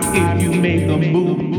time if you make a move.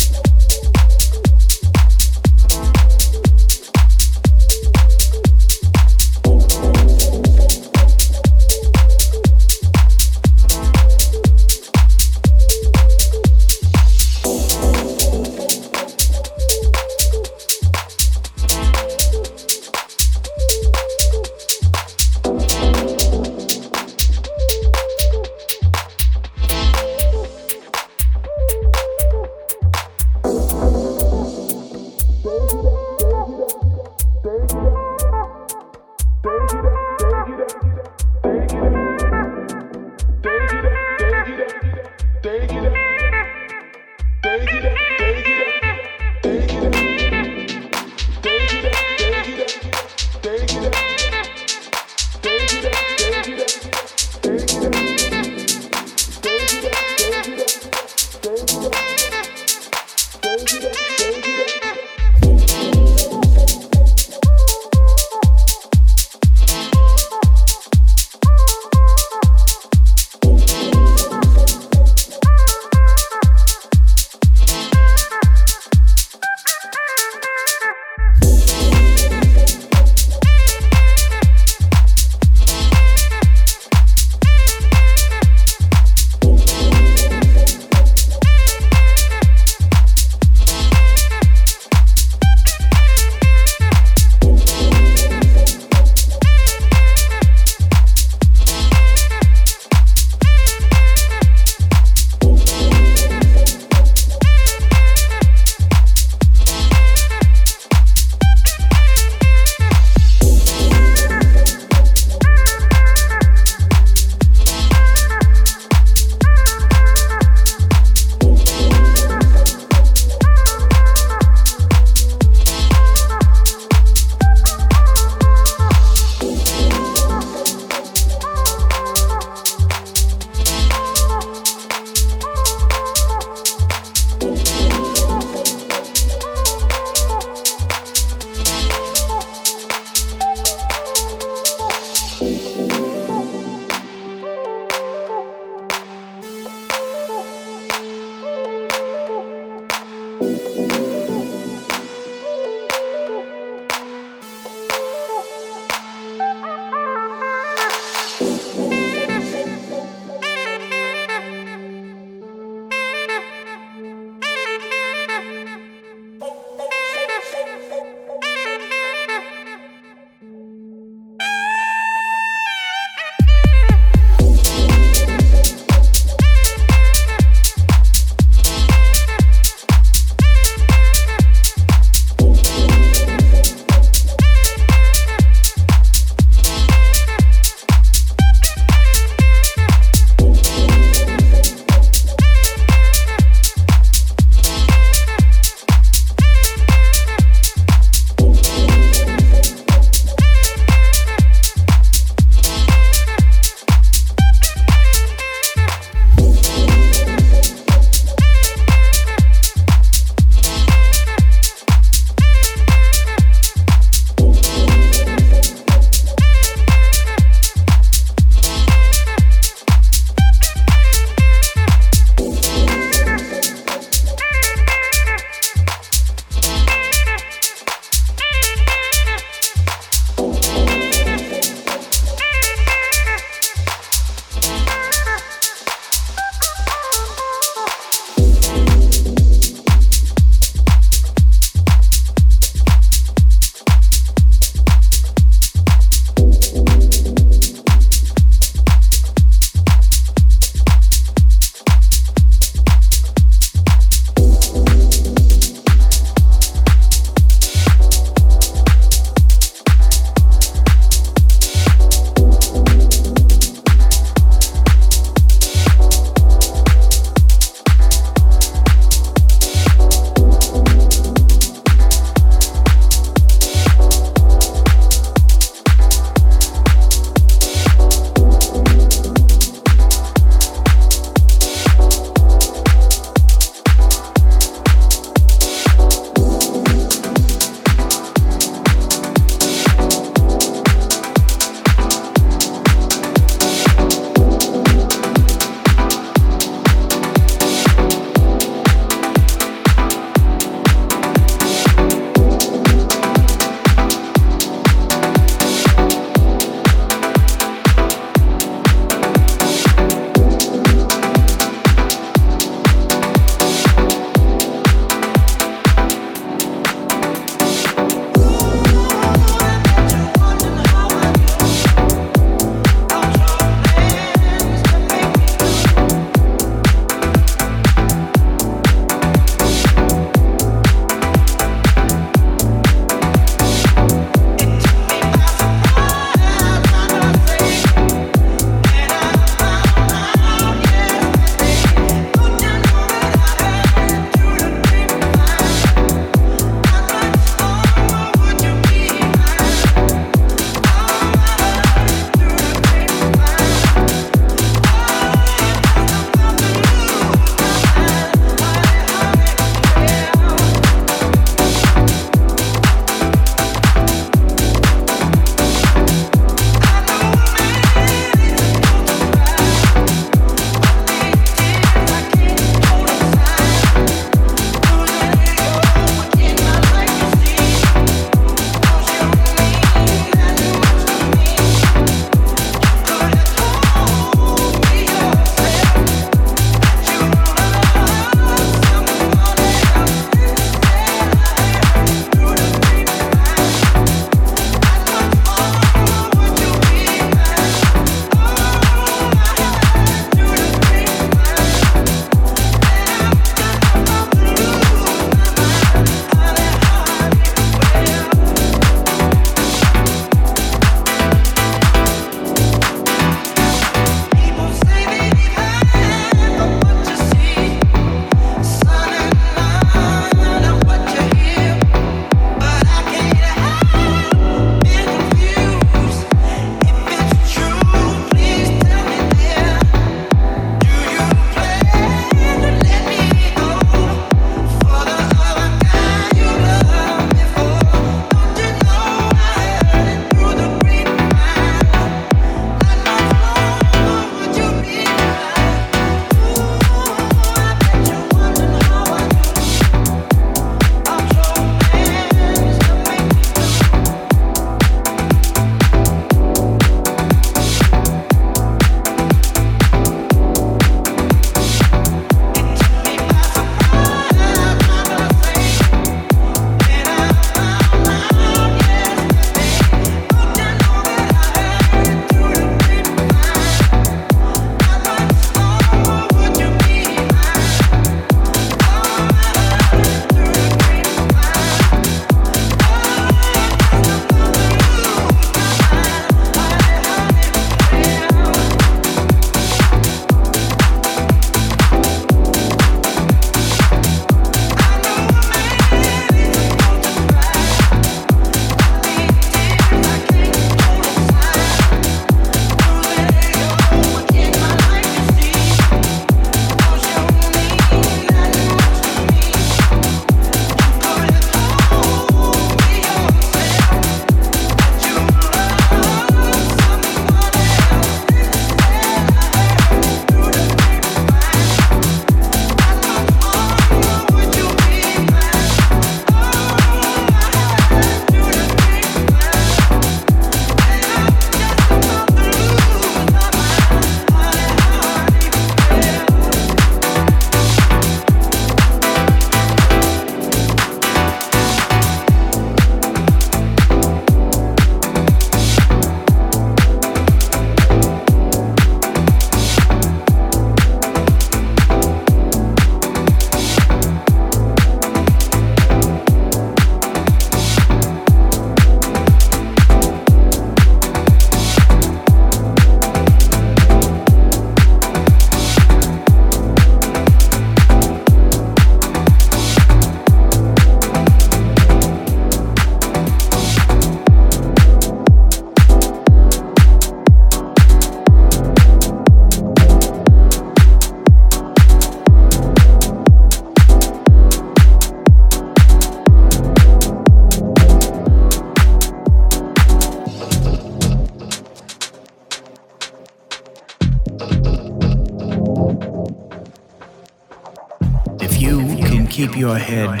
Your head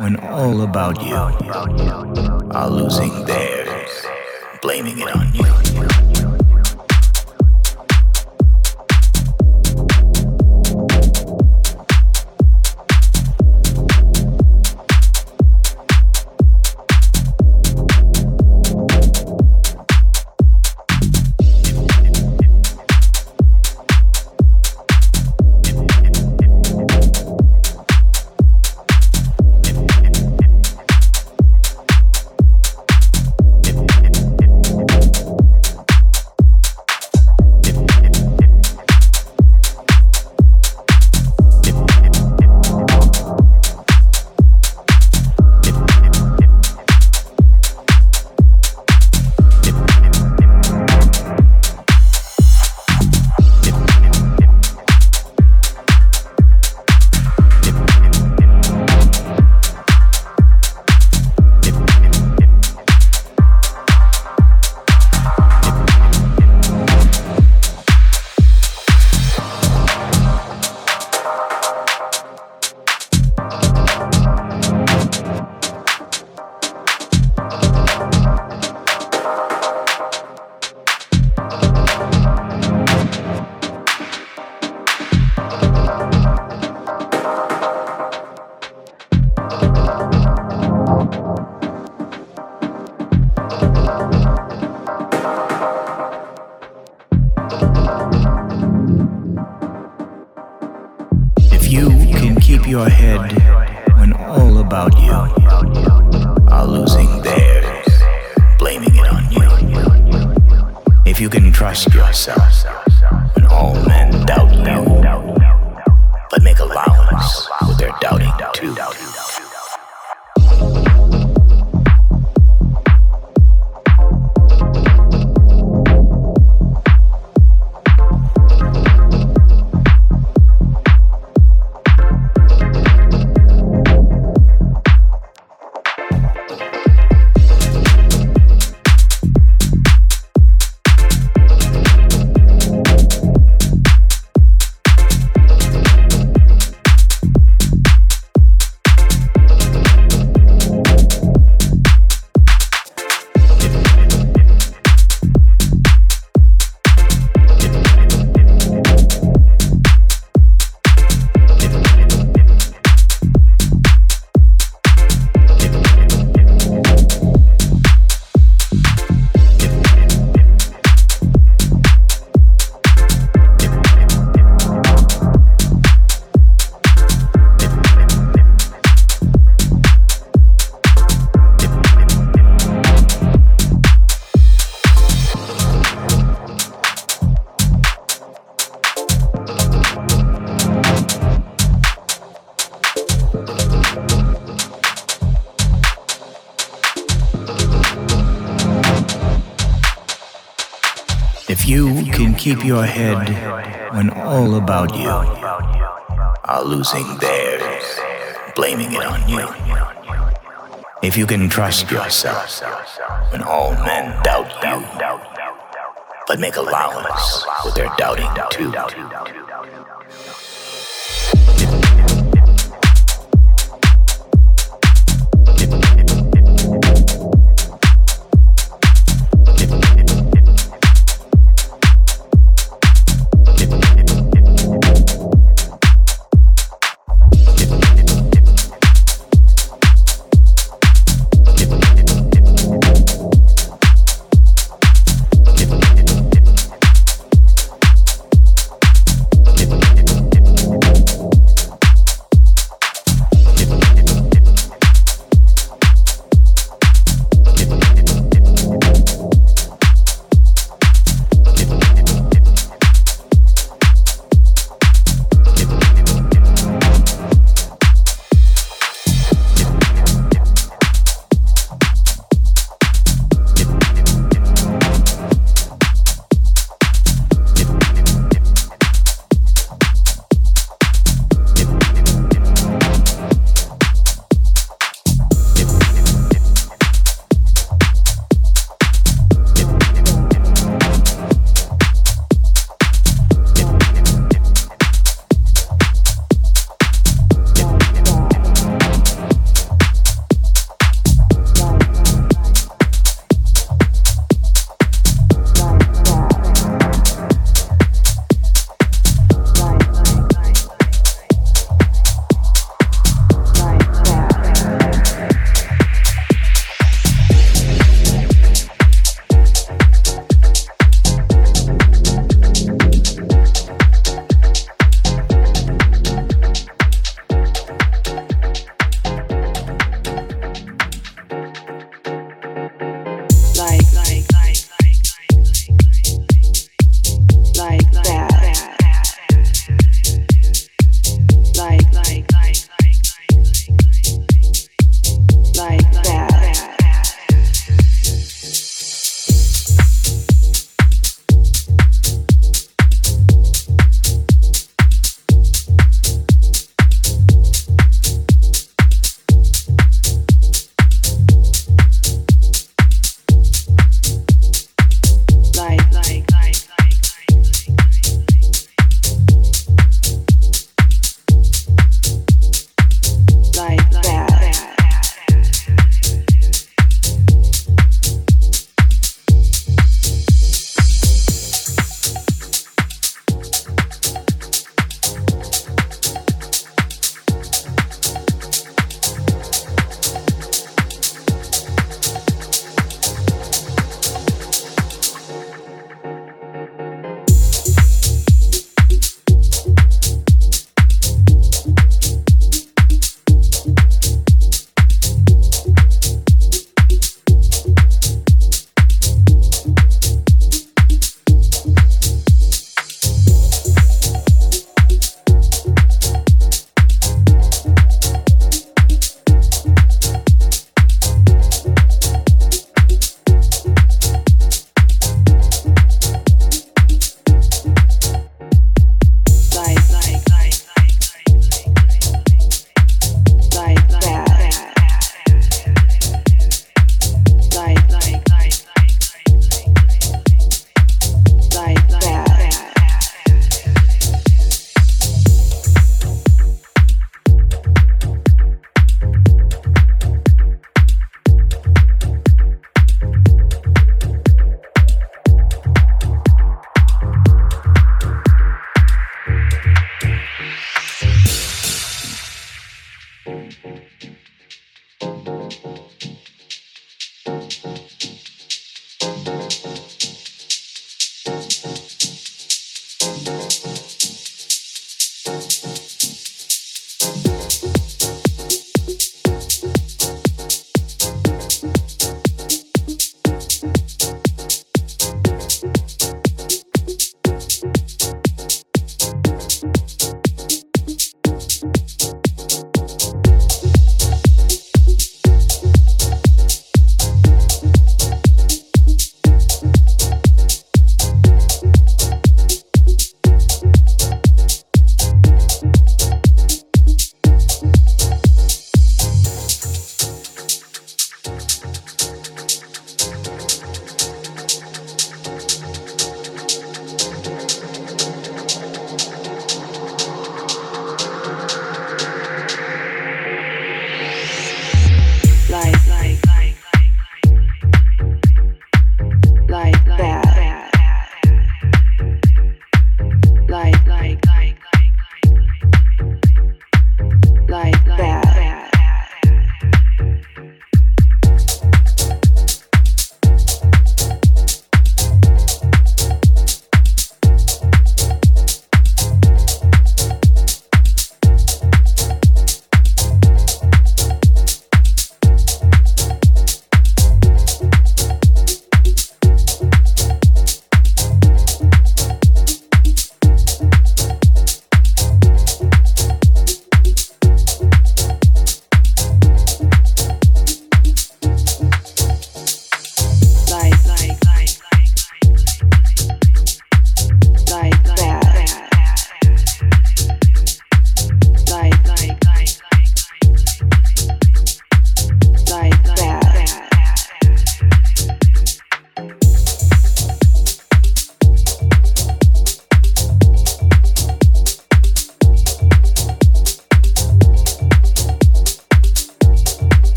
when all about you are losing keep your head when all about you are losing theirs, blaming it on you. If you can trust yourself when all men doubt you, but make allowance for their doubting too.